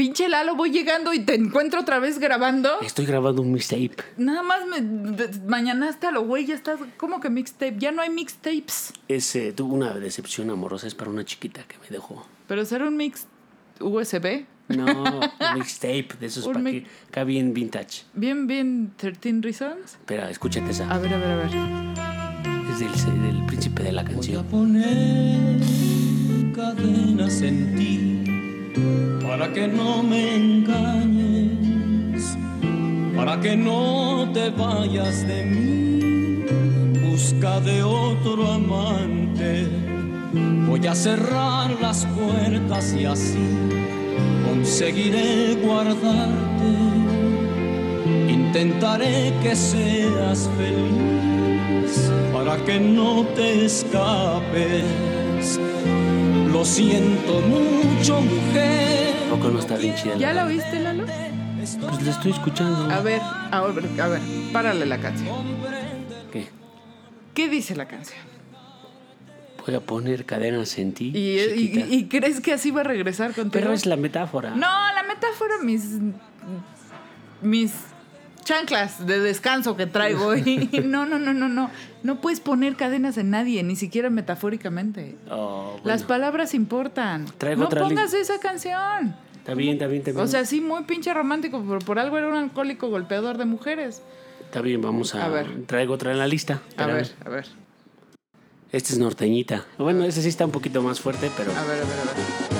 Pinche Lalo, voy llegando y te encuentro otra vez grabando. Estoy grabando un mixtape. Nada más me mañanaste a lo güey, ya estás. ¿Cómo que mixtape? Ya no hay mixtapes. Es, eh, tuve una decepción amorosa. Es para una chiquita que me dejó. Pero será un mix USB. No, un mixtape de esos para mi- que acá bien vintage. Bien, bien, 13 Reasons. Espera, escúchate esa. A ver, a ver, a ver. Es del, del príncipe de la Voy a canción. poner cadenas en ti para que no me engañes, para que no te vayas de mí. Busca de otro amante. Voy a cerrar las puertas y así conseguiré guardarte. Intentaré que seas feliz para que no te escapes. Lo siento mucho, mujer. ¿Poco no está bien chida? ¿Ya la oíste, Lalo? Pues la estoy escuchando. A ver, a ver, a ver, párale la canción. ¿Qué? ¿Qué dice la canción? Voy a poner cadenas en ti. ¿Y, y crees que así va a regresar contigo? Pero es la metáfora. No, la metáfora, mis. mis chanclas de descanso que traigo hoy. No, no, no, no, no. No puedes poner cadenas en nadie, ni siquiera metafóricamente. Oh, bueno. Las palabras importan. Traigo no pongas esa canción. Está bien, está bien, está bien. O sea, sí, muy pinche romántico, pero por algo era un alcohólico golpeador de mujeres. está bien, vamos a. A ver. Traigo otra en la lista. A Espérame. ver, a ver, Este es norteñita. Bueno, ese sí está un poquito más fuerte, pero a ver, a ver, a ver.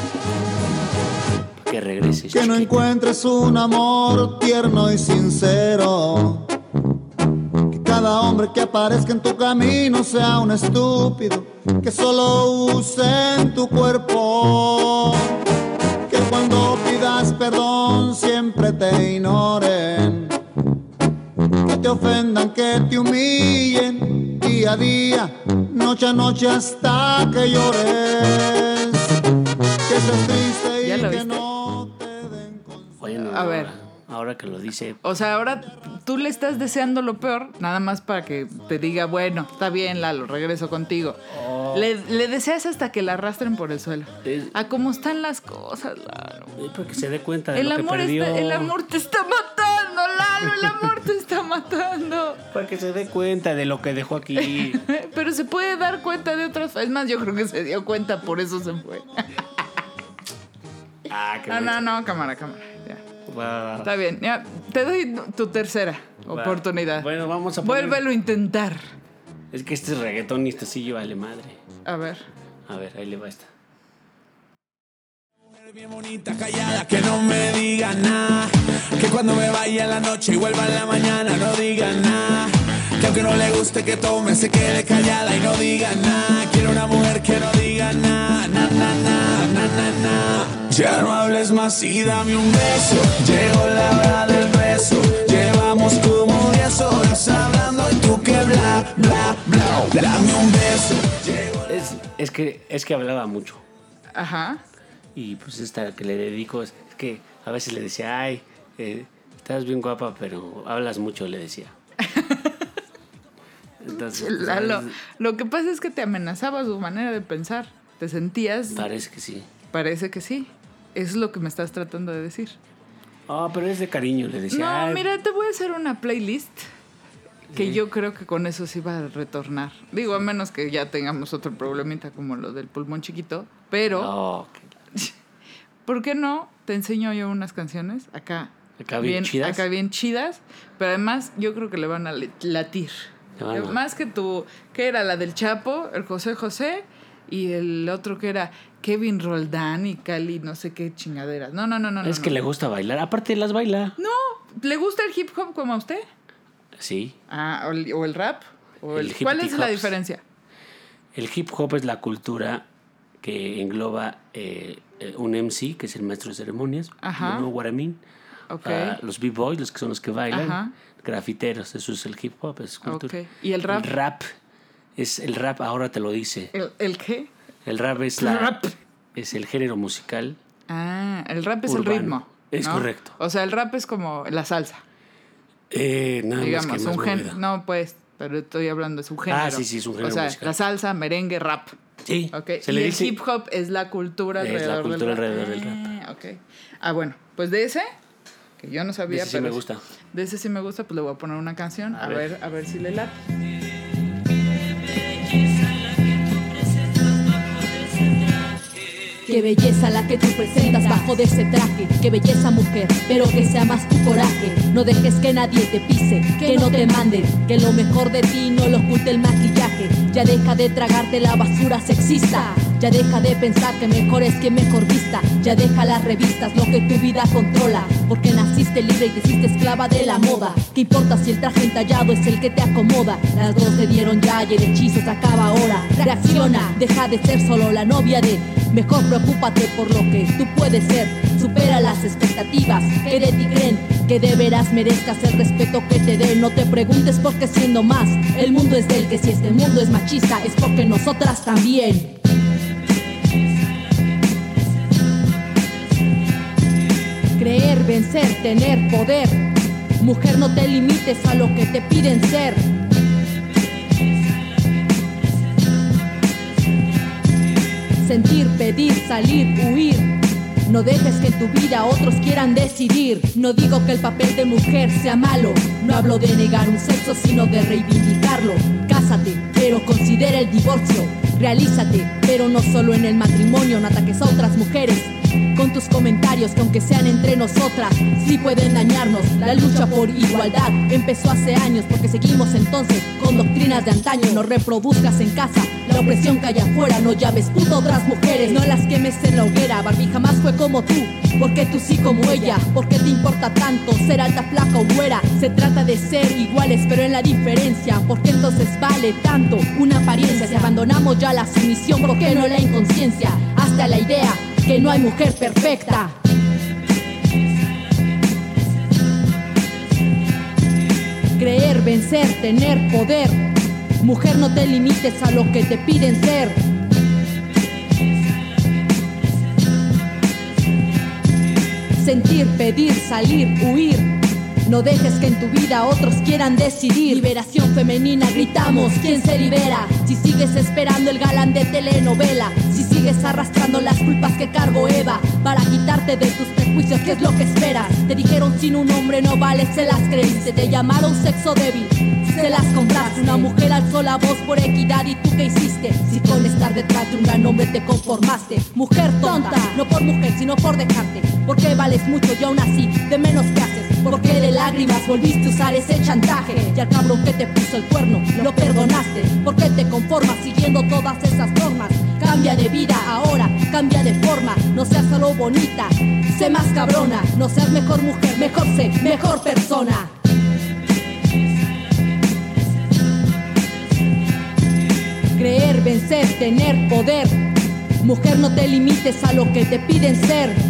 Que regreses. Que no encuentres un amor tierno y sincero. Que cada hombre que aparezca en tu camino sea un estúpido. Que solo use en tu cuerpo. Que cuando pidas perdón siempre te ignoren. Que te ofendan, que te humillen día a día, noche a noche hasta que llores. Que seas triste ¿Ya y que no. Bueno, A ver. Ahora, que lo dice. O sea, ahora tú le estás deseando lo peor, nada más para que te diga, bueno, está bien, Lalo, regreso contigo. Le, le deseas hasta que la arrastren por el suelo. Es- A cómo están las cosas, Lalo. eh, Para que se dé cuenta de El lo que amor, perdió. está- el amor te está matando, Lalo, el amor te está matando. Para que se dé cuenta de lo que dejó aquí. Pero se puede dar cuenta de otras... Es más, yo creo que se dio cuenta, por eso se fue. ah, qué No, no, bueno. no, cámara, cámara. Está bien, ya. Te doy tu tercera Va. oportunidad. Bueno, vamos a poner- Vuélvelo a intentar. Es que este es reggaetón y este sí vale madre. A ver. A ver, ahí le va esta. Bien bonita, callada, que no me diga nada. Que cuando me vaya en la noche y vuelva en la mañana no diga nada. Que aunque no le guste que tome, se quede callada y no diga nada. Quiero una mujer que no diga nada, na, na, na, na, na, na. Ya no hables más y dame un beso. Llegó la hora del beso. Llevamos como 10 horas hablando y tú que bla, bla, bla. Dame un beso. Es, es que es que hablaba mucho. Ajá. Y pues esta que le dedico es, es que a veces le decía, ay, eh, estás bien guapa, pero hablas mucho, le decía. Entonces, lo que pasa es que te amenazaba su manera de pensar. Te sentías. parece que sí. Parece que sí. Es lo que me estás tratando de decir. Ah, pero es de cariño, le decía. No, "Ay, mira, te voy a hacer una playlist que Sí. yo creo que con eso sí va a retornar. Digo, a menos que ya tengamos otro problemita como lo del pulmón chiquito. Pero, no, que- ¿por qué no? Te enseño yo unas canciones acá. Acá bien chidas. Acá bien chidas. Pero además yo creo que le van a latir. Le van a- Más que tu... que era la del Chapo, el José José, y el otro que era Kevin Roldán y Cali, no sé qué chingaderas. No, no, no, no. es no, que le gusta bailar. Aparte, las baila. No, ¿le gusta el hip hop como a usted? Sí. Ah, o el, o el rap. O el- El ¿Cuál es la diferencia? El hip hop es la cultura que engloba eh, eh, un MC, que es el maestro de ceremonias. Ajá. ¿no? What I mean. Ok. Ah, los b-boys, los que son los que bailan. Ajá. Grafiteros, eso es el hip hop, es cultura. ¿Y el rap? El rap. Es el rap, ahora te lo dice. ¿El, el qué? El rap es la. Rap. Es el género musical. Ah, el rap es Urbano. el ritmo. Es ¿no? correcto. O sea, el rap es como la salsa, Eh, nada digamos, más que más un género. No, pues, pero estoy hablando, es un género. Ah, sí, sí, es un género O sea, musical. la salsa, merengue, rap. Sí, Ok. se y le el dice- hip hop es la cultura Es la alrededor cultura del rap. alrededor del Ah, ok. Ah, bueno, pues de ese, que yo no sabía, Ese sí pero me gusta. De ese sí me gusta, pues le voy a poner una canción. A, A ver. ver. a ver si le late. Qué belleza la que tú presentas bajo de ese traje. Qué belleza mujer, pero que sea más tu coraje. No dejes que nadie te pise, que no te manden. Que lo mejor de ti no lo oculte el maquillaje. Ya deja de tragarte la basura sexista. Ya deja de pensar que mejor es que mejor vista. Ya deja las revistas, lo que tu vida controla. Porque naciste libre y te hiciste esclava de la moda. ¿Qué importa si el traje entallado es el que te acomoda? Las dos te dieron ya y el hechizo se acaba ahora. Reacciona, deja de ser solo la novia de. Mejor preocúpate por lo que tú puedes ser. Supera las expectativas que de ti creen. Que de veras merezcas el respeto que te den. No te preguntes por qué siendo más. El mundo es del que si este mundo es machista es porque nosotras también. Creer, vencer, tener poder. Mujer, no te limites a lo que te piden ser. Sentir, pedir, salir, huir. No dejes que en tu vida otros quieran decidir. No digo que el papel de mujer sea malo. No hablo de negar un sexo, sino de reivindicarlo. Cásate, pero considera el divorcio. Realízate, pero no solo en el matrimonio. No ataques a otras mujeres. Con tus comentarios, que aunque sean entre nosotras, sí pueden dañarnos. La lucha por igualdad empezó hace años, porque seguimos entonces con doctrinas de antaño. No reproduzcas en casa la opresión que hay afuera. No llaves puto otras mujeres, no las quemes en la hoguera. Barbie jamás fue como tú, porque tú sí como ella. ¿Por qué te importa tanto ser alta, flaca o güera? Se trata de ser iguales, pero en la diferencia. ¿Por qué entonces vale tanto una apariencia? Si abandonamos ya la sumisión, ¿por qué no la inconsciencia? Hasta la idea que no hay mujer perfecta. Creer, vencer, tener poder. Mujer, no te limites a lo que te piden ser. Sentir, pedir, salir, huir. No dejes que en tu vida otros quieran decidir. Liberación femenina, gritamos, ¿quién se libera? Si sigues esperando el galán de telenovela, sigues arrastrando las culpas que cargo Eva, para quitarte de tus prejuicios, ¿qué es lo que esperas? Te dijeron sin un hombre no vale, se las creíste, te llamaron sexo débil. Se las compraste, una mujer alzó la voz por equidad y tú qué hiciste? Si con estar detrás de un gran hombre te conformaste, mujer tonta, no por mujer sino por dejarte, porque vales mucho y aún así de menos que haces. Porque de lágrimas volviste a usar ese chantaje Y al cabrón que te puso el cuerno lo perdonaste Porque te conformas siguiendo todas esas normas Cambia de vida ahora, cambia de forma No seas solo bonita, sé más cabrona No seas mejor mujer, mejor sé, mejor persona. Creer, vencer, tener poder. Mujer no te limites a lo que te piden ser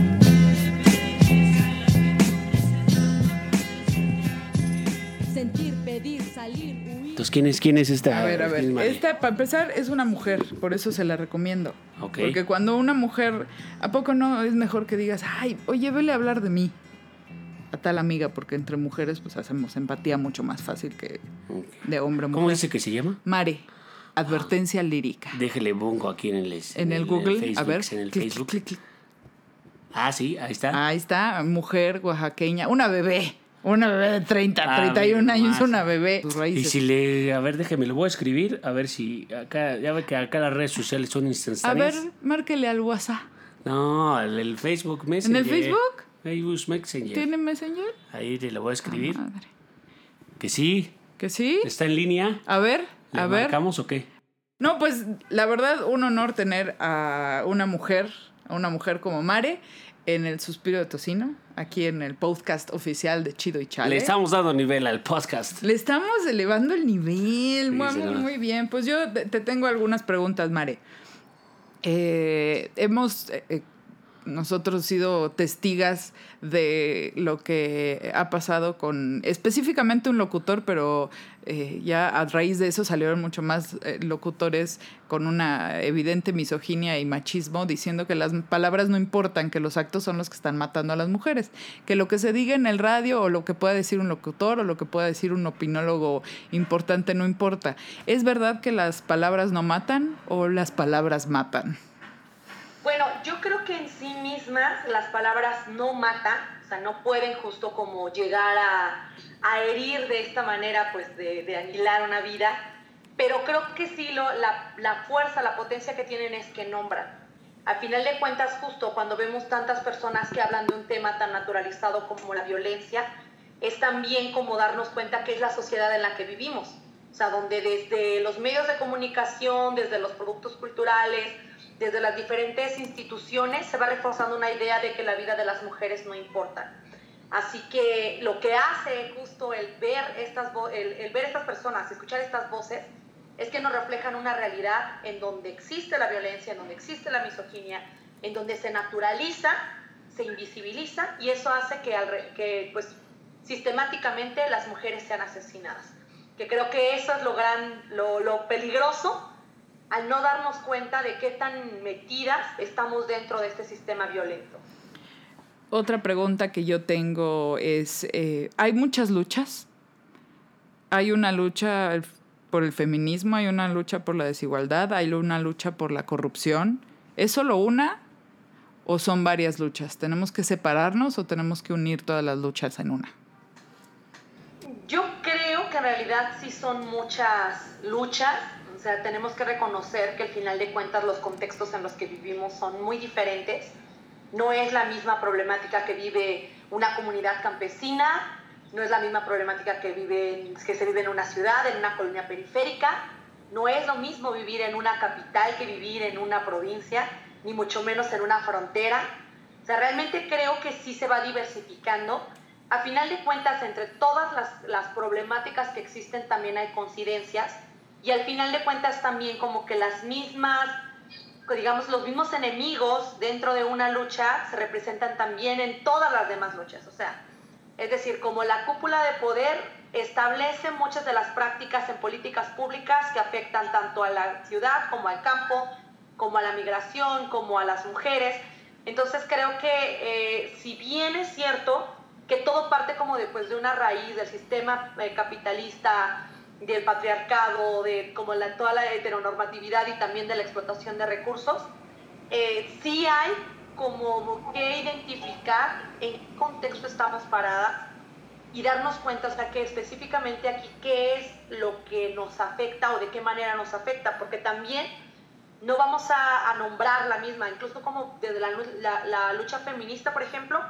¿quién es, quién es esta? A ver, a ¿Quién ver. Esta, para empezar, es una mujer, por eso se la recomiendo. Ok. Porque cuando una mujer, ¿a poco no es mejor que digas, ay, oye, vele a hablar de mí? A tal amiga, porque entre mujeres pues hacemos empatía mucho más fácil que de hombre a mujer. ¿Cómo dice que se llama? Mare, advertencia lírica. Déjele bongo aquí en el, En el Google, Facebook, a ver. En el clic, Facebook. clic, clic. Ah, sí, ahí está. Ahí está, mujer oaxaqueña, una bebé. Una bebé de 30, Ah, 31 mira años, una bebé. Y si le. A ver, déjeme, lo voy a escribir. A ver si. Acá, ya ve que acá las redes sociales son A instantáneas. ver, márquele al WhatsApp. No, el, el Facebook Messenger. Facebook? Facebook Messenger. ¿Tiene Messenger? Ahí le lo voy a escribir. Madre. Que sí. ¿Que sí? ¿Está en línea? A ver, ¿Le a ver. marcamos o qué? No, pues la verdad, un honor tener a una mujer, a una mujer como Mare en el Suspiro de Tocino, aquí en el podcast oficial de Chido y Chale. Le estamos dando nivel al podcast. Le estamos elevando el nivel. Sí, muy, bien. Pues yo te, te tengo algunas preguntas, Mare. Eh, hemos. eh, eh, nosotros sido testigas de lo que ha pasado con específicamente un locutor, pero eh, ya a raíz de eso salieron mucho más eh, locutores con una evidente misoginia y machismo diciendo que las palabras no importan, que los actos son los que están matando a las mujeres, que lo que se diga en el radio o lo que pueda decir un locutor o lo que pueda decir un opinólogo importante no importa. ¿Es verdad que las palabras no matan o las palabras matan? Bueno, yo creo que en sí mismas las palabras no matan, o sea, no pueden justo como llegar a, a herir de esta manera, pues de, de, aniquilar una vida, pero creo que sí lo, la, la fuerza, la potencia que tienen es que nombran. Al final de cuentas, justo cuando vemos tantas personas que hablan de un tema tan naturalizado como la violencia, es también como darnos cuenta que es la sociedad en la que vivimos. O sea, donde desde los medios de comunicación, desde los productos culturales, desde las diferentes instituciones se va reforzando una idea de que la vida de las mujeres no importa. Así que lo que hace justo el ver estas, el, ver estas personas, escuchar estas voces, es que nos reflejan una realidad en donde existe la violencia, en donde existe la misoginia, en donde se naturaliza, se invisibiliza y eso hace que, pues, sistemáticamente las mujeres sean asesinadas. Que creo que eso es lo, gran, lo peligroso al no darnos cuenta de qué tan metidas estamos dentro de este sistema violento. Otra pregunta que yo tengo es, eh, ¿hay muchas luchas? ¿Hay una lucha por el feminismo? ¿Hay una lucha por la desigualdad? ¿Hay una lucha por la corrupción? ¿Es solo una o son varias luchas? ¿Tenemos que separarnos o tenemos que unir todas las luchas en una? Yo creo que en realidad sí son muchas luchas o sea, tenemos que reconocer que al final de cuentas los contextos en los que vivimos son muy diferentes. No es la misma problemática que vive una comunidad campesina, no es la misma problemática que, vive, que se vive en una ciudad, en una colonia periférica. No es lo mismo vivir en una capital que vivir en una provincia, ni mucho menos en una frontera. O sea, realmente creo que sí se va diversificando. A final de cuentas, entre todas las, las problemáticas que existen también hay coincidencias y al final de cuentas también como que las mismas, digamos, los mismos enemigos dentro de una lucha se representan también en todas las demás luchas. O sea, es decir, como la cúpula de poder establece muchas de las prácticas en políticas públicas que afectan tanto a la ciudad como al campo, como a la migración, como a las mujeres. Entonces creo que eh, si bien es cierto que todo parte como después de una raíz del sistema eh, capitalista del patriarcado, de como la, toda la heteronormatividad y también de la explotación de recursos, eh, sí hay como que identificar en qué contexto estamos paradas y darnos cuenta, o sea, que específicamente aquí qué es lo que nos afecta o de qué manera nos afecta, porque también no vamos a, a nombrar la misma, incluso como desde la, la, la, lucha feminista, por ejemplo,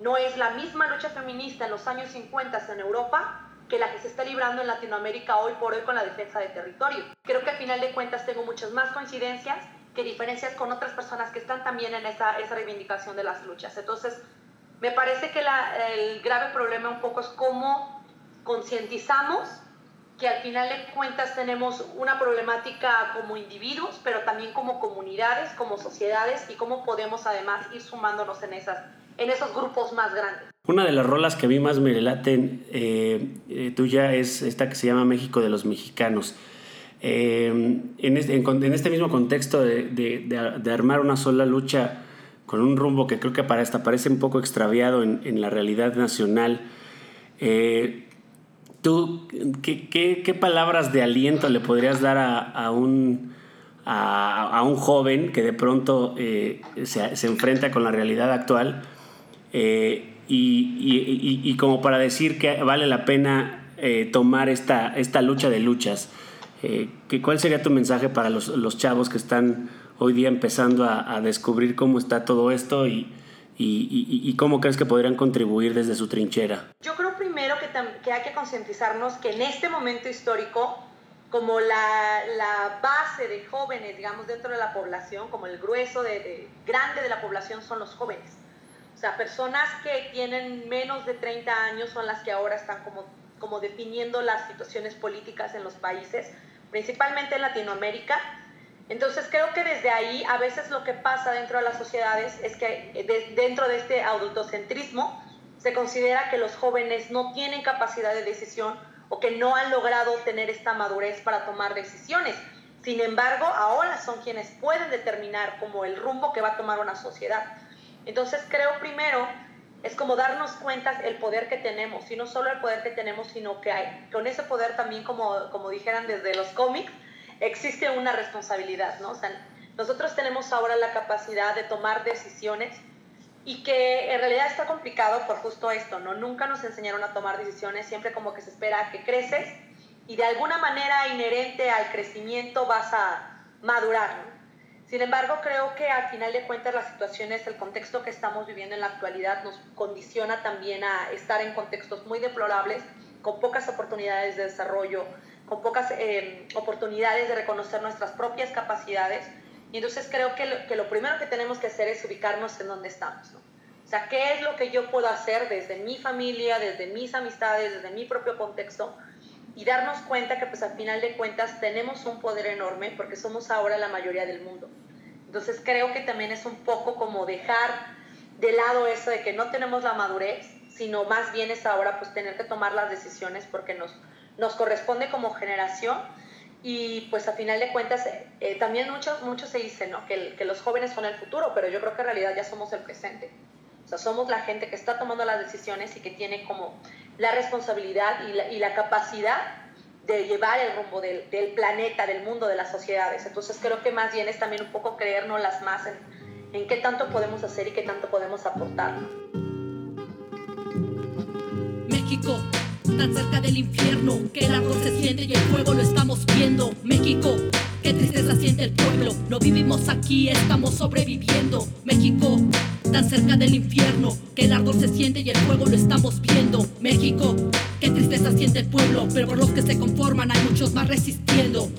no es la misma lucha feminista en los años 50 en Europa que la que se está librando en Latinoamérica hoy por hoy con la defensa de territorio. Creo que al final de cuentas tengo muchas más coincidencias que diferencias con otras personas que están también en esa, esa reivindicación de las luchas. Entonces, me parece que la, el grave problema un poco es cómo concientizamos que al final de cuentas tenemos una problemática como individuos, pero también como comunidades, como sociedades y cómo podemos además ir sumándonos en, esas, en esos grupos más grandes. Una de las rolas que mí más me relaten eh, eh, tuya es esta que se llama México de los Mexicanos. Eh, en, este, mismo contexto de, armar una sola lucha con un rumbo que creo que para esta parece un poco extraviado en, la realidad nacional, ¿tú qué, palabras de aliento le podrías dar a, un, a, un joven que de pronto se, enfrenta con la realidad actual? Eh, y, y, como para decir que vale la pena eh, tomar esta, esta lucha de luchas. Eh, ¿Cuál sería tu mensaje para los, chavos que están hoy día empezando a, descubrir cómo está todo esto y, cómo crees que podrían contribuir desde su trinchera? Yo creo primero que, hay que concientizarnos que en este momento histórico, como la, base de jóvenes, digamos, dentro de la población, como el grueso de, grande de la población son los jóvenes sea, personas que tienen menos de 30 años son las que ahora están como, como definiendo las situaciones políticas en los países, principalmente en Latinoamérica. Entonces creo que desde ahí a veces lo que pasa dentro de las sociedades es que dentro de este adultocentrismo se considera que los jóvenes no tienen capacidad de decisión o que no han logrado tener esta madurez para tomar decisiones. Sin embargo, ahora son quienes pueden determinar como el rumbo que va a tomar una sociedad. Entonces creo primero es como darnos cuenta el poder que tenemos, y no solo el poder que tenemos, sino que hay, con ese poder también, como, como dijeran desde los cómics, existe una responsabilidad, ¿no? O sea, nosotros tenemos ahora la capacidad de tomar decisiones y que en realidad está complicado por justo esto, ¿no? Nunca nos enseñaron a tomar decisiones, siempre como que se espera que creces y de alguna manera inherente al crecimiento vas a madurar. Sin embargo, creo que al final de cuentas las situaciones, el contexto que estamos viviendo en la actualidad nos condiciona también a estar en contextos muy deplorables, con pocas oportunidades de desarrollo, con pocas eh, oportunidades de reconocer nuestras propias capacidades. Y entonces creo que lo, que lo, primero que tenemos que hacer es ubicarnos en dónde estamos. ¿no? O sea, ¿qué es lo que yo puedo hacer desde mi familia, desde mis amistades, desde mi propio contexto? Y darnos cuenta que pues al final de cuentas tenemos un poder enorme porque somos ahora la mayoría del mundo. Entonces creo que también es un poco como dejar de lado eso de que no tenemos la madurez, sino más bien es ahora pues tener que tomar las decisiones porque nos, nos corresponde como generación y pues a final de cuentas eh, también mucho, mucho se dice ¿no? que, que, los jóvenes son el futuro, pero yo creo que en realidad ya somos el presente. O sea, somos la gente que está tomando las decisiones y que tiene como la responsabilidad y la, y la capacidad de llevar el rumbo del, planeta, del mundo, de las sociedades. Entonces creo que más bien es también un poco creernos las más en, en qué tanto podemos hacer y qué tanto podemos aportar. México, tan cerca del infierno, que el árbol se siente y el fuego lo estamos viendo. México, qué tristeza siente el pueblo, no vivimos aquí, estamos sobreviviendo. México, tan cerca del infierno, que el árbol se siente y el fuego lo estamos viendo. México, qué tristeza siente el pueblo, pero por los que se conforman hay muchos más resistiendo.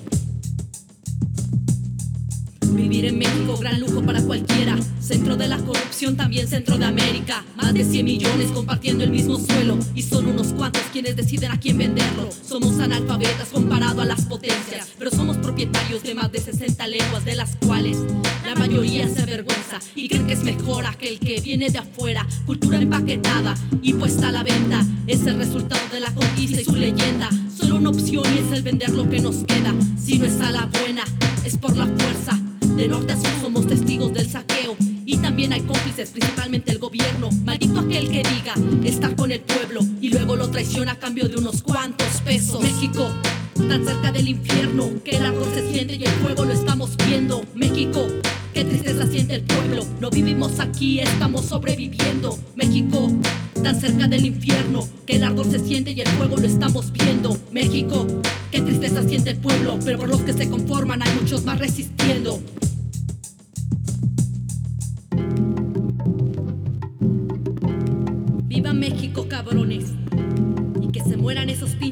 Vivir en México, gran lujo para cualquiera. Centro de la corrupción, también centro de América. Más de 100 millones compartiendo el mismo suelo. Y son unos cuantos quienes deciden a quién venderlo. Somos analfabetas comparado a las potencias. Pero somos propietarios de más de 60 lenguas, de las cuales la mayoría se avergüenza. Y creen que es mejor aquel que viene de afuera. Cultura empaquetada y puesta a la venta. Es el resultado de la conquista y su leyenda. Solo una opción y es el vender lo que nos queda. Si no es a la buena, es por la fuerza. De norte a sur somos testigos del saqueo y también hay cómplices, principalmente el gobierno. Maldito aquel que diga está con el pueblo y luego lo traiciona a cambio de unos cuantos pesos. México, tan cerca del infierno que el árbol se siente y el fuego lo estamos viendo. México, qué tristeza siente el pueblo. No vivimos aquí, estamos sobreviviendo. México, tan cerca del infierno que el árbol se siente y el fuego lo estamos viendo. México, qué tristeza siente el pueblo, pero por los que se conforman hay muchos más resistiendo.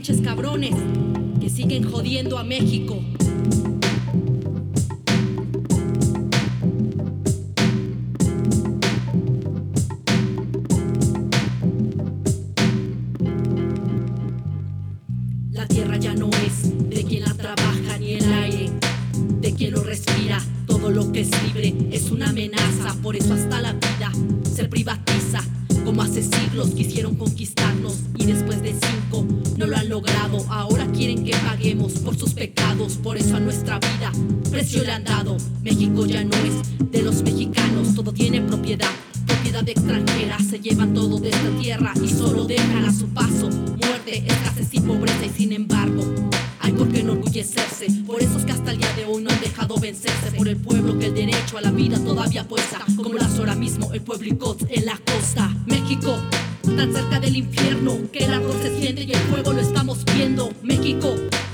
Pinches cabrones que siguen jodiendo a México.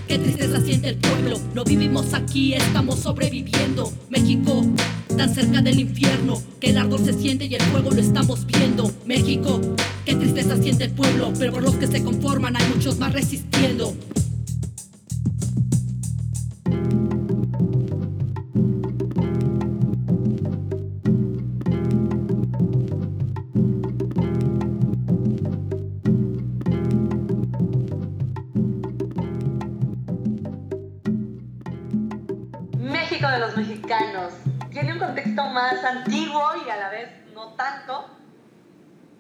Qué tristeza siente el pueblo. No vivimos aquí, estamos sobreviviendo. México, tan cerca del infierno que el árbol se siente y el fuego lo estamos viendo. México, qué tristeza siente el pueblo, pero por los que se conforman hay muchos más resistiendo.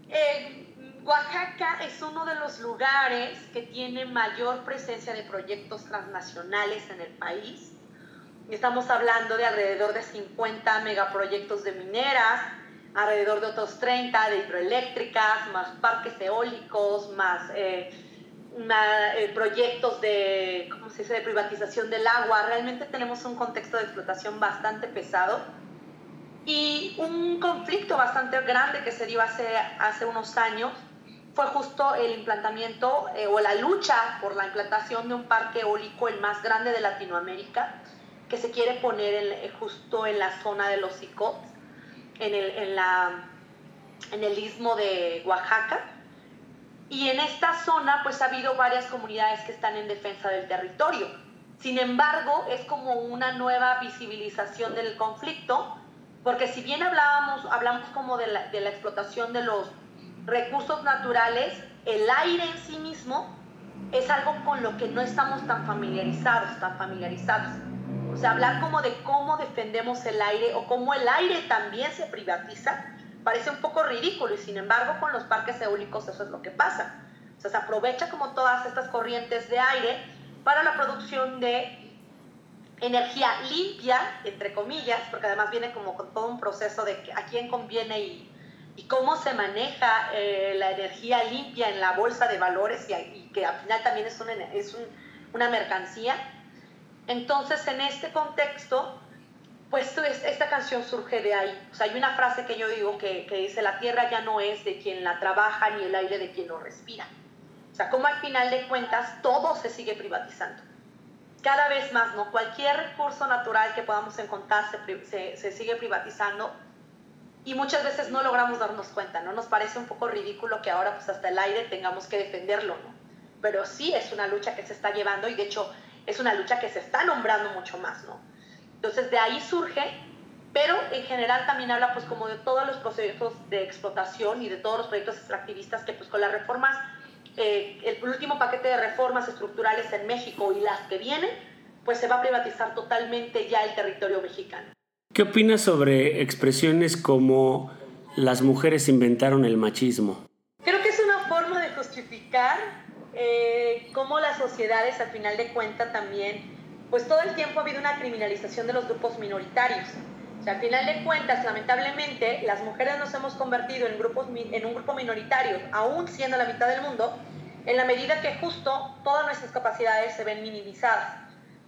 Eh, Oaxaca es uno de los lugares que tiene mayor presencia de proyectos transnacionales en el país. Estamos hablando de alrededor de 50 megaproyectos de mineras, alrededor de otros 30 de hidroeléctricas, más parques eólicos, más, eh, eh, proyectos de, ¿cómo se dice?, de privatización del agua. Realmente tenemos un contexto de explotación bastante pesado y un conflicto bastante grande que se dio hace, hace unos años fue justo el implantamiento eh, o la lucha por la implantación de un parque eólico el más grande de Latinoamérica que se quiere poner eh, justo en la zona de los Icots, en el, en, la, en el istmo de Oaxaca. Y en esta zona pues ha habido varias comunidades que están en defensa del territorio. Sin embargo, es como una nueva visibilización del conflicto, porque si bien hablábamos, hablamos como de la, explotación de los recursos naturales, el aire en sí mismo es algo con lo que no estamos tan familiarizados, tan familiarizados. O sea, hablar como de cómo defendemos el aire o cómo el aire también se privatiza, parece un poco ridículo y sin embargo con los parques eólicos eso es lo que pasa. O sea, se aprovecha como todas estas corrientes de aire para la producción de energía limpia, entre comillas, porque además viene como con todo un proceso de a quién conviene y, cómo se maneja eh, la energía limpia en la bolsa de valores y, que al final también es, es una mercancía entonces, en este contexto, pues esta canción surge de ahí. O sea, hay una frase que yo digo que, dice, la tierra ya no es de quien la trabaja ni el aire de quien lo respira. O sea, como al final de cuentas todo se sigue privatizando. Cada vez más, ¿no? Cualquier recurso natural que podamos encontrar se, se sigue privatizando y muchas veces no logramos darnos cuenta, ¿no? Nos parece un poco ridículo que ahora pues hasta el aire tengamos que defenderlo, ¿no? Pero sí es una lucha que se está llevando y de hecho es una lucha que se está nombrando mucho más, ¿no? Entonces de ahí surge, pero en general también habla pues como de todos los procesos de explotación y de todos los proyectos extractivistas que pues con las reformas, eh, el último paquete de reformas estructurales en México y las que vienen, pues se va a privatizar totalmente ya el territorio mexicano. ¿Qué opinas sobre expresiones como las mujeres inventaron el machismo? Creo que es una forma de justificar eh, cómo las sociedades al final de cuentas también, pues todo el tiempo ha habido una criminalización de los grupos minoritarios. O al final de cuentas, lamentablemente, las mujeres nos hemos convertido en, un grupo minoritario, aún siendo la mitad del mundo, en la medida que justo todas nuestras capacidades se ven minimizadas.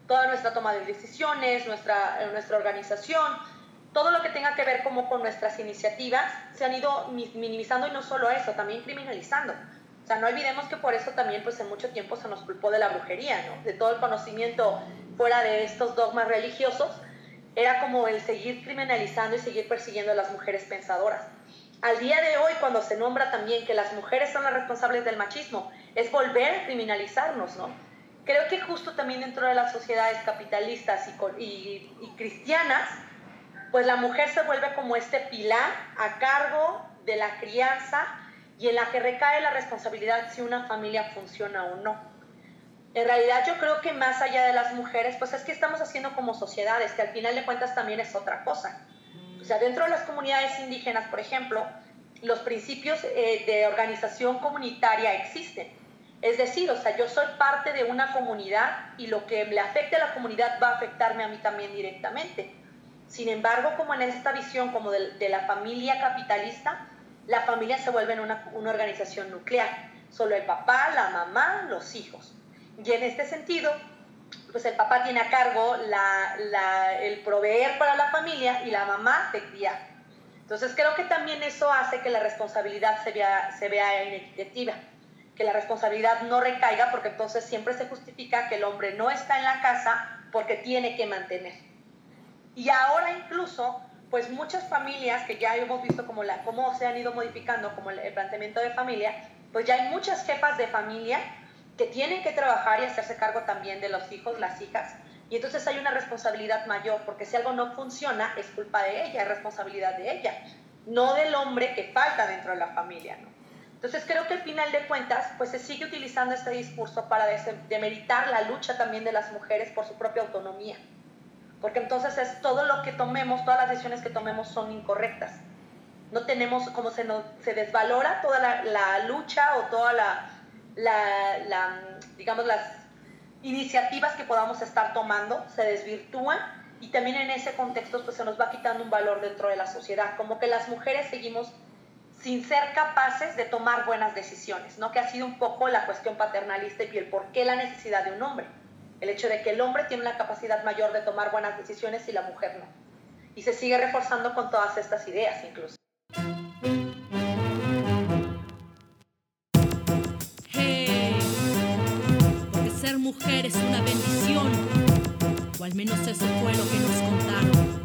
Toda nuestra toma de decisiones, nuestra, nuestra organización, todo lo que tenga que ver como con nuestras iniciativas se han ido minimizando y no solo eso, también criminalizando sea, no olvidemos que por eso también, pues en mucho tiempo se nos culpó de la brujería, ¿no? De todo el conocimiento fuera de estos dogmas religiosos, era como el seguir criminalizando y seguir persiguiendo a las mujeres pensadoras. Al día de hoy, cuando se nombra también que las mujeres son las responsables del machismo, es volver a criminalizarnos, ¿no? Creo que justo también dentro de las sociedades capitalistas y, y, cristianas, pues la mujer se vuelve como este pilar a cargo de la crianza, y en la que recae la responsabilidad si una familia funciona o no. En realidad yo creo que más allá de las mujeres, pues es que estamos haciendo como sociedades, que al final de cuentas también es otra cosa. O sea, dentro de las comunidades indígenas, por ejemplo, los principios eh, de organización comunitaria existen. Es decir, o sea, yo soy parte de una comunidad y lo que le afecte a la comunidad va a afectarme a mí también directamente. Sin embargo, como en esta visión como de la familia capitalista, la familia se vuelve una, una organización nuclear. Solo el papá, la mamá, los hijos. Y en este sentido, pues el papá tiene a cargo el proveer para la familia y la mamá de criar. Entonces creo que también eso hace que la responsabilidad se vea, se vea inequitativa, que la responsabilidad no recaiga porque entonces siempre se justifica que el hombre no está en la casa porque tiene que mantener. Y ahora incluso pues muchas familias que ya hemos visto como la, cómo se han ido modificando como el, planteamiento de familia, pues ya hay muchas jefas de familia que tienen que trabajar y hacerse cargo también de los hijos, las hijas. Y entonces hay una responsabilidad mayor, porque si algo no funciona, es culpa de ella, es responsabilidad de ella, no del hombre que falta dentro de la familia. ¿no? Entonces creo que al final de cuentas, pues se sigue utilizando este discurso para demeritar la lucha también de las mujeres por su propia autonomía. porque entonces es todo lo que tomemos, todas las decisiones que tomemos son incorrectas. No tenemos, como se, se desvalora toda la, lucha o toda la, la, digamos, las iniciativas que podamos estar tomando, se desvirtúan y también en ese contexto pues se nos va quitando un valor dentro de la sociedad, como que las mujeres seguimos sin ser capaces de tomar buenas decisiones, ¿no? Que ha sido un poco la cuestión paternalista y el por qué la necesidad de un hombre. El hecho de que el hombre tiene una capacidad mayor de tomar buenas decisiones y la mujer no. Y se sigue reforzando con todas estas ideas incluso. Mujer es una bendición, o al menos eso fue lo que nos contaron.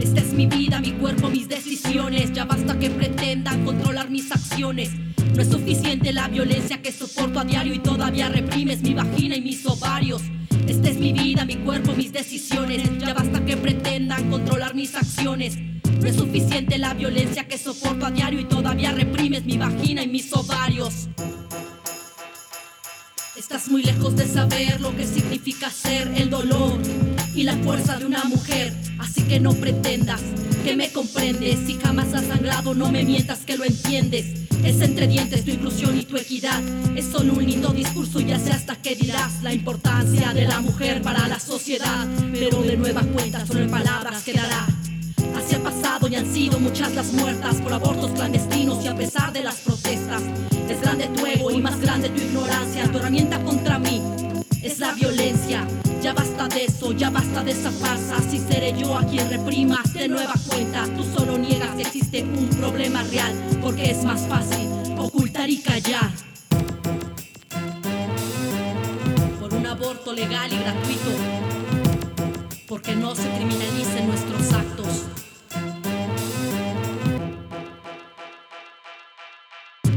Esta es mi vida, mi cuerpo, mis decisiones. Ya basta que pretendan controlar mis acciones. No es suficiente la violencia que soporto a diario y todavía reprimes mi vagina y mis ovarios. Mi vida, mi cuerpo, mis decisiones. Ya basta que pretendan controlar mis acciones. No es suficiente la violencia que soporto a diario y todavía reprimes mi vagina y mis ovarios. Estás muy lejos de saber lo que significa ser el dolor y la fuerza de una mujer, así que no pretendas que me comprendes. Si jamás has sangrado, no me mientas que lo entiendes. Es entre dientes tu inclusión y tu equidad. Es solo un lindo discurso, ya sé hasta qué dirás. La importancia de la mujer para la sociedad. Pero de nueva cuenta, solo en palabras quedará. Así ha pasado y han sido muchas las muertas por abortos clandestinos y a pesar de las protestas. Es grande tu ego y más grande tu ignorancia. Tu herramienta contra mí es la violencia. Ya basta de eso, ya basta de esa farsa. Si seré yo a quien reprimas de nueva cuenta, tú solo niegas que existe un problema real, porque es más fácil ocultar y callar. Por un aborto legal y gratuito, porque no se criminalicen nuestros actos.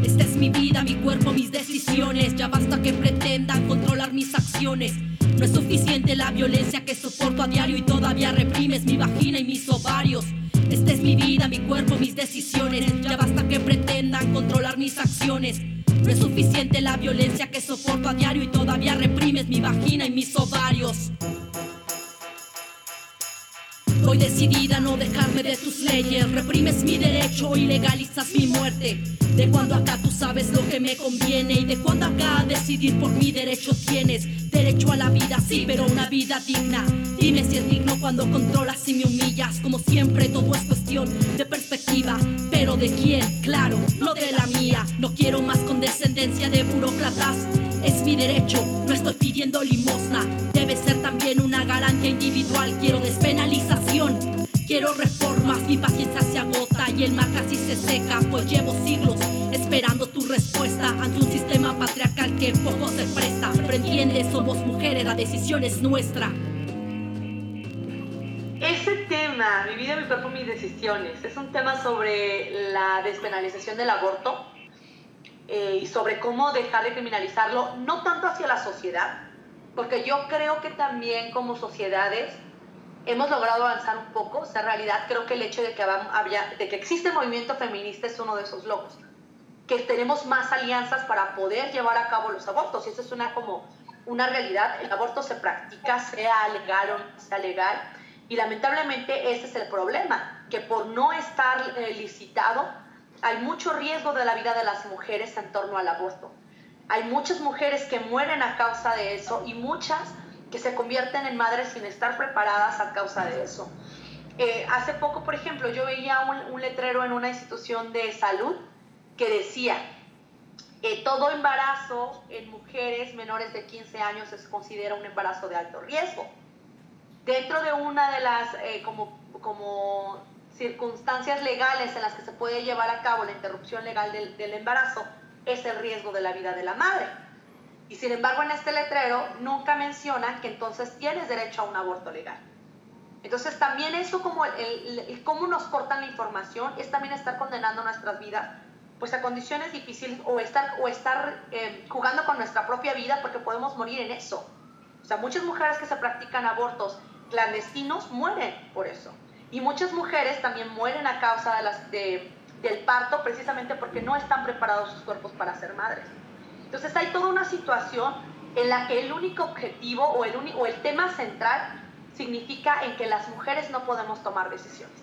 Esta es mi vida, mi cuerpo, mis decisiones. Ya basta que pretendan controlar mis acciones. No es suficiente la violencia que soporto a diario y todavía reprimes mi vagina y mis ovarios. Esta es mi vida, mi cuerpo, mis decisiones. Ya basta que pretendan controlar mis acciones. No es suficiente la violencia que soporto a diario y todavía reprimes mi vagina y mis ovarios. Estoy decidida a no dejarme de tus leyes. Reprimes mi derecho y legalizas mi muerte. De cuando acá tú sabes lo que me conviene y de cuando acá decidir por mi derecho tienes. Derecho a la vida, sí, pero una vida digna. Dime si es digno cuando controlas y me humillas. Como siempre, todo es cuestión de perspectiva. Pero de quién, claro, no de la mía. No quiero más condescendencia de burócratas. Es mi derecho, no estoy pidiendo limosna. Debe ser también una garantía individual. Quiero despenalización, quiero reformas. Mi paciencia se agota y el mar casi se seca. Pues llevo siglos esperando tu respuesta ante un sistema patriarcal que poco se presta. Somos mujeres, la decisión es nuestra. Ese tema, mi vida, mi cuerpo, mis decisiones, es un tema sobre la despenalización del aborto eh, y sobre cómo dejar de criminalizarlo, no tanto hacia la sociedad, porque yo creo que también como sociedades hemos logrado avanzar un poco. O sea, en realidad creo que el hecho de que, había, de que existe movimiento feminista es uno de esos logros. Que tenemos más alianzas para poder llevar a cabo los abortos. Y eso es una, como una realidad. El aborto se practica, sea legal o no sea legal. Y lamentablemente ese es el problema, que por no estar eh, licitado, hay mucho riesgo de la vida de las mujeres en torno al aborto. Hay muchas mujeres que mueren a causa de eso y muchas que se convierten en madres sin estar preparadas a causa de eso. Eh, hace poco, por ejemplo, yo veía un, letrero en una institución de salud que decía, eh, todo embarazo en mujeres menores de 15 años se considera un embarazo de alto riesgo. Dentro de una de las eh, como, como circunstancias legales en las que se puede llevar a cabo la interrupción legal del, del embarazo es el riesgo de la vida de la madre. Y sin embargo en este letrero nunca mencionan que entonces tienes derecho a un aborto legal. Entonces también eso como el, nos cortan la información es también estar condenando nuestras vidas pues a condiciones difíciles o estar, o estar eh, jugando con nuestra propia vida porque podemos morir en eso. O sea, muchas mujeres que se practican abortos clandestinos mueren por eso. Y muchas mujeres también mueren a causa de, del parto precisamente porque no están preparados sus cuerpos para ser madres. Entonces hay toda una situación en la que el único objetivo o el, o el tema central significa en que las mujeres no podemos tomar decisiones.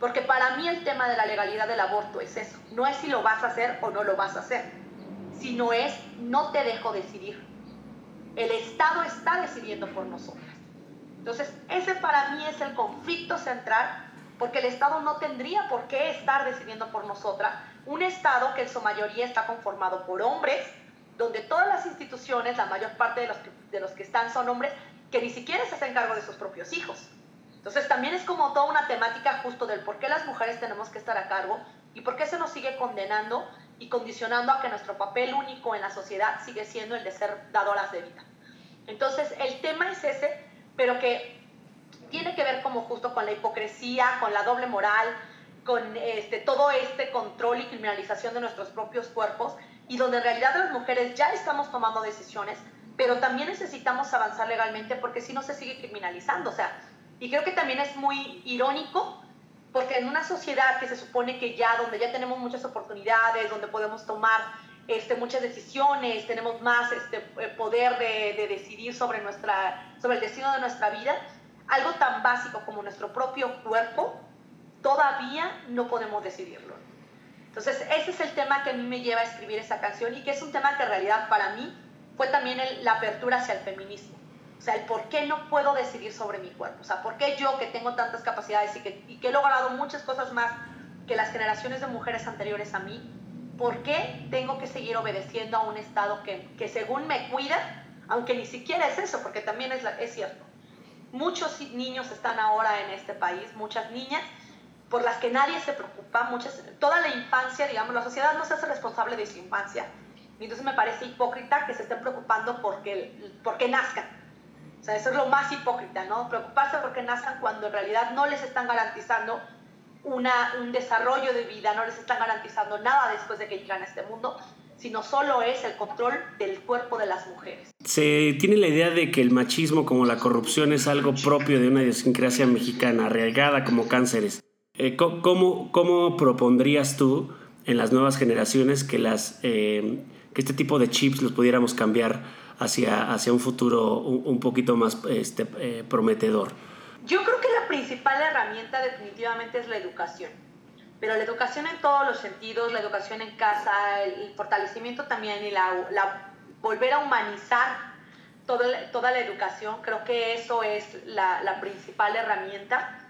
Porque para mí el tema de la legalidad del aborto es eso. No es si lo vas a hacer o no lo vas a hacer, sino es no te dejo decidir. El Estado está decidiendo por nosotras. Entonces, ese para mí es el conflicto central, porque el Estado no tendría por qué estar decidiendo por nosotras. Un Estado que en su mayoría está conformado por hombres, donde todas las instituciones, la mayor parte de los que, están son hombres, que ni siquiera se hacen cargo de sus propios hijos. Entonces también es como toda una temática justo del por qué las mujeres tenemos que estar a cargo y por qué se nos sigue condenando y condicionando a que nuestro papel único en la sociedad sigue siendo el de ser dadoras de vida. Entonces el tema es ese, pero que tiene que ver como justo con la hipocresía, con la doble moral, con este, todo este control y criminalización de nuestros propios cuerpos y donde en realidad las mujeres ya estamos tomando decisiones, pero también necesitamos avanzar legalmente porque si no se sigue criminalizando. O sea, y creo que también es muy irónico porque en una sociedad que se supone que ya, donde ya tenemos muchas oportunidades, donde podemos tomar este, muchas decisiones, tenemos más este, eh, poder de, de, decidir sobre, nuestra, sobre el destino de nuestra vida, algo tan básico como nuestro propio cuerpo, todavía no podemos decidirlo. Entonces, ese es el tema que a mí me lleva a escribir esa canción y que es un tema que en realidad para mí fue también la apertura hacia el feminismo. O sea, el por qué no puedo decidir sobre mi cuerpo. O sea, por qué yo que tengo tantas capacidades y que, y que he logrado muchas cosas más que las generaciones de mujeres anteriores a mí, ¿por qué tengo que seguir obedeciendo a un Estado que, que según me cuida, aunque ni siquiera es eso, porque también es, es cierto, muchos niños están ahora en este país, muchas niñas, por las que nadie se preocupa, muchas, toda la infancia, digamos, la sociedad no se hace responsable de su infancia. Y entonces me parece hipócrita que se estén preocupando porque, porque nazcan o sea, eso es lo más hipócrita, ¿no? Preocuparse porque nazcan cuando en realidad no les están garantizando una, un desarrollo de vida, no les están garantizando nada después de que llegan a este mundo, sino solo es el control del cuerpo de las mujeres. Se tiene la idea de que el machismo como la corrupción es algo propio de una idiosincrasia mexicana, arraigada como cánceres. Eh, ¿cómo, ¿Cómo propondrías tú en las nuevas generaciones que, las, eh, que este tipo de chips los pudiéramos cambiar hacia, hacia un futuro un, poquito más este, eh, prometedor? Yo creo que la principal herramienta definitivamente es la educación, pero la educación en todos los sentidos, la educación en casa, el, fortalecimiento también y la, la, volver a humanizar toda, toda la educación, creo que eso es la, la principal herramienta.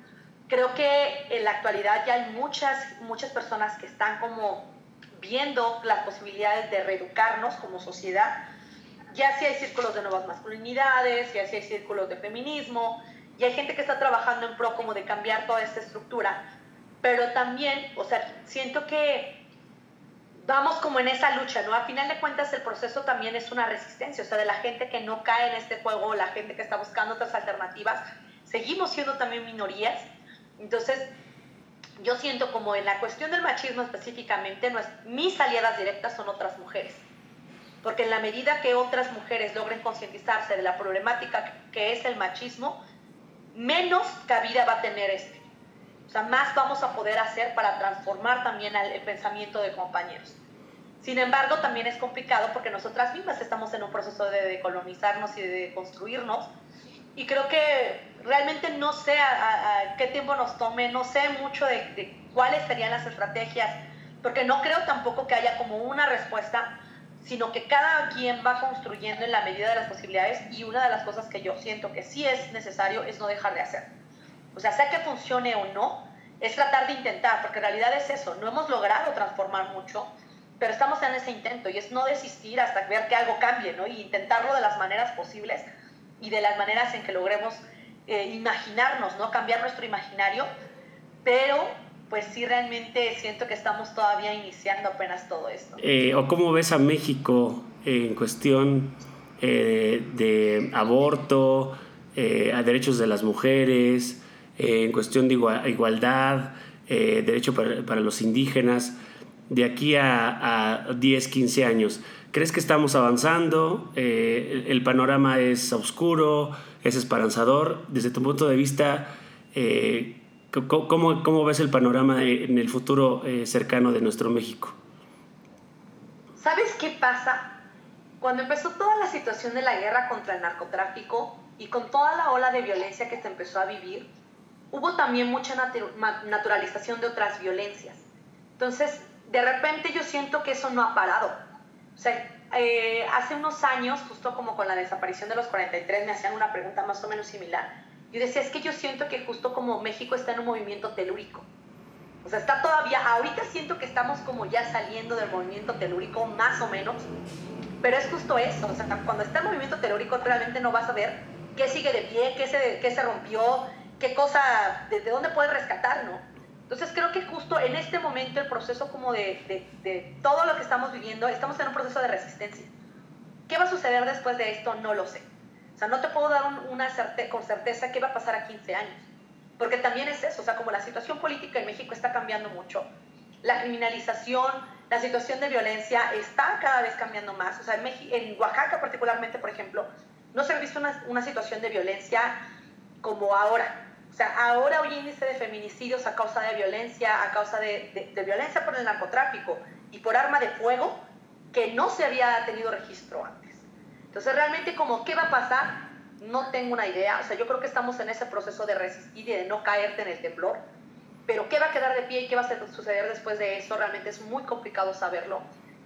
Creo que en la actualidad ya hay muchas, muchas personas que están como viendo las posibilidades de reeducarnos como sociedad, ya si hay círculos de nuevas masculinidades, ya si hay círculos de feminismo, y hay gente que está trabajando en pro como de cambiar toda esta estructura, pero también, o sea, siento que vamos como en esa lucha, ¿no? A final de cuentas el proceso también es una resistencia, o sea, de la gente que no cae en este juego, la gente que está buscando otras alternativas, seguimos siendo también minorías, entonces yo siento como en la cuestión del machismo específicamente, mis aliadas directas son otras mujeres porque en la medida que otras mujeres logren concientizarse de la problemática que es el machismo, menos cabida va a tener este. O sea, más vamos a poder hacer para transformar también el pensamiento de compañeros. Sin embargo, también es complicado porque nosotras mismas estamos en un proceso de decolonizarnos y de construirnos. Y creo que realmente no sé a, qué tiempo nos tome, no sé mucho de, de cuáles serían las estrategias, porque no creo tampoco que haya como una respuesta sino que cada quien va construyendo en la medida de las posibilidades y una de las cosas que yo siento que sí es necesario es no dejar de hacer. O sea, sea que funcione o no, es tratar de intentar, porque en realidad es eso, no hemos logrado transformar mucho, pero estamos en ese intento y es no desistir hasta ver que algo cambie, ¿no? Y intentarlo de las maneras posibles y de las maneras en que logremos eh, imaginarnos, ¿no? Cambiar nuestro imaginario, pero pues sí realmente siento que estamos todavía iniciando apenas todo esto. Eh, ¿O cómo ves a México en cuestión eh, de aborto, eh, a derechos de las mujeres, en cuestión de igualdad, derecho para, los indígenas, de aquí a, a, 10, 15 años? ¿Crees que estamos avanzando? el, panorama es oscuro, es esperanzador. Desde tu punto de vista, ¿Cómo, cómo ves el panorama en el futuro eh, cercano de nuestro México? ¿Sabes qué pasa? cuando empezó toda la situación de la guerra contra el narcotráfico y con toda la ola de violencia que se empezó a vivir, hubo también mucha naturalización de otras violencias. Entonces, de repente yo siento que eso no ha parado. O sea, eh, hace unos años, justo como con la desaparición de los 43, me hacían una pregunta más o menos similar. Yo decía, es que yo siento que justo como México está en un movimiento telúrico. O sea, está todavía, ahorita siento que estamos como ya saliendo del movimiento telúrico, más o menos, pero es justo eso, o sea, cuando está el movimiento telúrico realmente no vas a ver qué sigue de pie, qué se, qué se rompió, qué cosa, de, dónde puedes rescatar, ¿no? Entonces creo que justo en este momento el proceso como de, de, todo lo que estamos viviendo, estamos en un proceso de resistencia. ¿Qué va a suceder después de esto? No lo sé. O sea, no te puedo dar una certe con certeza qué va a pasar a 15 años. Porque también es eso, o sea, como la situación política en México está cambiando mucho, la criminalización, la situación de violencia está cada vez cambiando más. O sea, en, en Oaxaca particularmente, por ejemplo, no se ha visto una, situación de violencia como ahora. O sea, ahora hay índice de feminicidios a causa de violencia, a causa de, violencia por el narcotráfico y por arma de fuego que no se había tenido registro antes. Entonces, realmente como, ¿qué va a pasar? No tengo una idea. O sea, yo creo que estamos en ese proceso de resistir y de no caerte en el temblor pero qué va a quedar de pie y qué va a suceder después de eso realmente es muy complicado saberlo.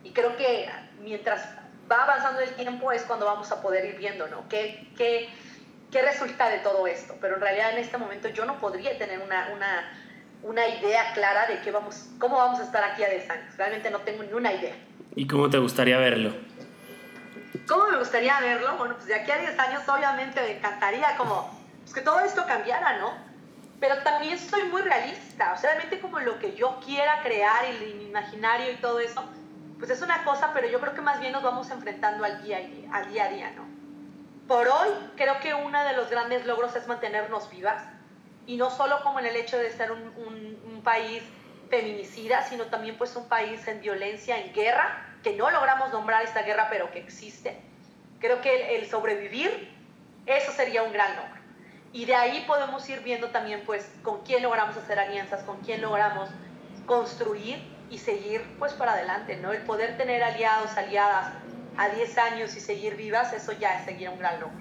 Y creo que mientras va avanzando el tiempo es cuando vamos a poder ir viendo, ¿no? ¿Qué, qué, qué resulta de todo esto? Pero en realidad en este momento yo no podría tener una, una, una idea clara de qué vamos, cómo vamos a estar aquí a 10 años. Realmente no tengo ni una idea. ¿Y cómo te gustaría verlo? ¿Cómo me gustaría verlo? Bueno, pues de aquí a 10 años obviamente me encantaría como pues, que todo esto cambiara, ¿no? pero también soy muy realista, o sea, realmente como lo que yo quiera crear, el imaginario y todo eso, pues es una cosa, pero yo creo que más bien nos vamos enfrentando al día, al día a día, ¿no? Por hoy creo que uno de los grandes logros es mantenernos vivas, y no solo como en el hecho de ser un, un, país feminicida, sino también pues un país en violencia, en guerra, que no logramos nombrar esta guerra, pero que existe. Creo que el, el sobrevivir, eso sería un gran logro. Y de ahí podemos ir viendo también, pues, con quién logramos hacer alianzas, con quién logramos construir y seguir, pues, para adelante, ¿no? El poder tener aliados, aliadas a 10 años y seguir vivas, eso ya es seguir un gran logro.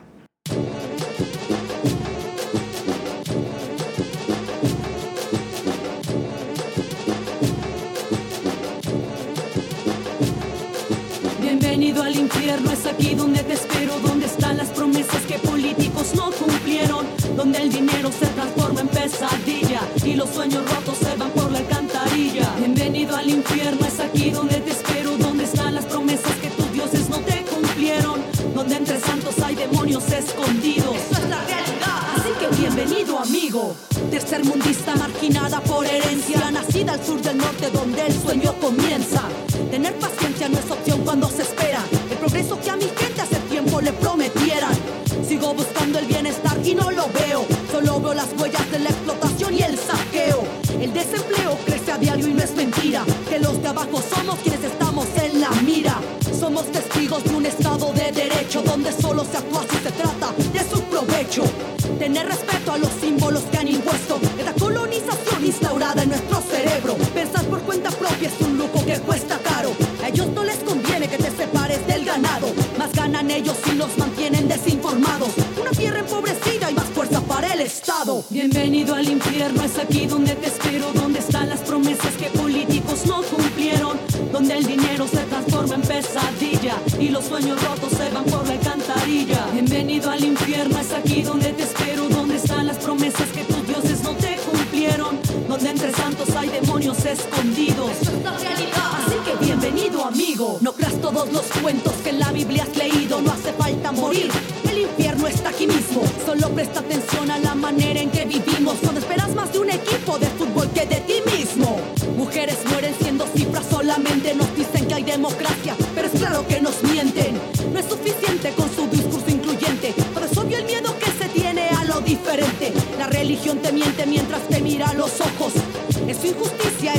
Bienvenido al infierno, es aquí donde te espero, donde están las promesas que políticos no cumplieron, donde el dinero se transforma en pesadilla y los sueños rotos se van por la alcantarilla. Bienvenido al infierno, es aquí donde entre santos hay demonios escondidos. Es la realidad, así que bienvenido amigo. Tercer mundista marginada por herencia, nacida al sur del norte donde el sueño comienza. Tener paciencia no es opción cuando se espera el progreso que a mi gente hace tiempo le prometieran. Sigo buscando el bienestar y no lo veo. Solo veo las huellas de la explotación y el saqueo. El desempleo derecho donde solo se actúa si se trata de su provecho. Tener respeto a los símbolos que han impuesto esta colonización instaurada en nuestro cerebro. Pensar por cuenta propia es un lujo que cuesta caro. A ellos no les conviene que te separes del ganado. Más ganan ellos si nos mantienen desinformados. Una tierra empobrecida y más fuerza para el Estado. Bienvenido al infierno, es aquí donde te espero. Donde están las promesas que políticos no cumplieron. Donde el dinero se transforma en pesadilla y los sueños rotos se van por Así que bienvenido, amigo. No creas todos los cuentos que en la Biblia has leído. No hace falta morir. El infierno está aquí mismo. Solo presta atención a la manera en que vivimos. Cuando esperas más de un equipo de fútbol que de ti mismo. Mujeres mueren siendo cifras solamente. Nos dicen que hay democracia, pero es claro que nos mienten. No es suficiente con su discurso incluyente. Pero es obvio el miedo que se tiene a lo diferente. La religión te miente mientras te mira a los ojos. Es su injusticia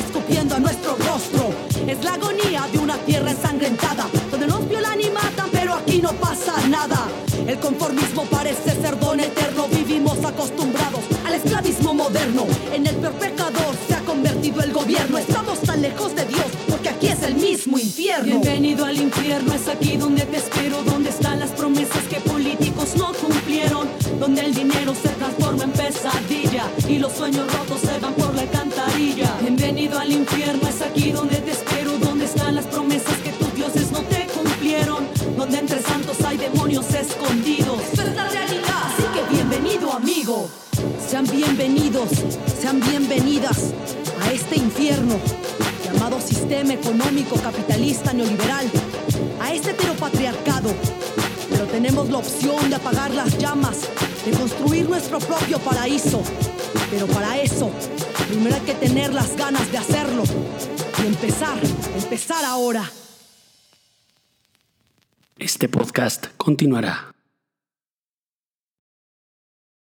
parece ser don eterno, vivimos acostumbrados al esclavismo moderno. En el peor pecador se ha convertido el gobierno, estamos tan lejos de Dios, porque aquí es el mismo infierno. Bienvenido al infierno, es aquí donde te espero, donde están las promesas que políticos no cumplieron, donde el dinero se transforma en pesadilla y los sueños rotos se van por la alcantarilla. Bienvenido al infierno, es aquí donde te espero, donde están las promesas que tus dioses no te cumplieron, donde entre santos hay demonios escondidos. Sean bienvenidas a este infierno llamado sistema económico capitalista neoliberal, a este heteropatriarcado. Pero tenemos la opción de apagar las llamas, de construir nuestro propio paraíso. Pero para eso, primero hay que tener las ganas de hacerlo y empezar, empezar ahora. Este podcast continuará.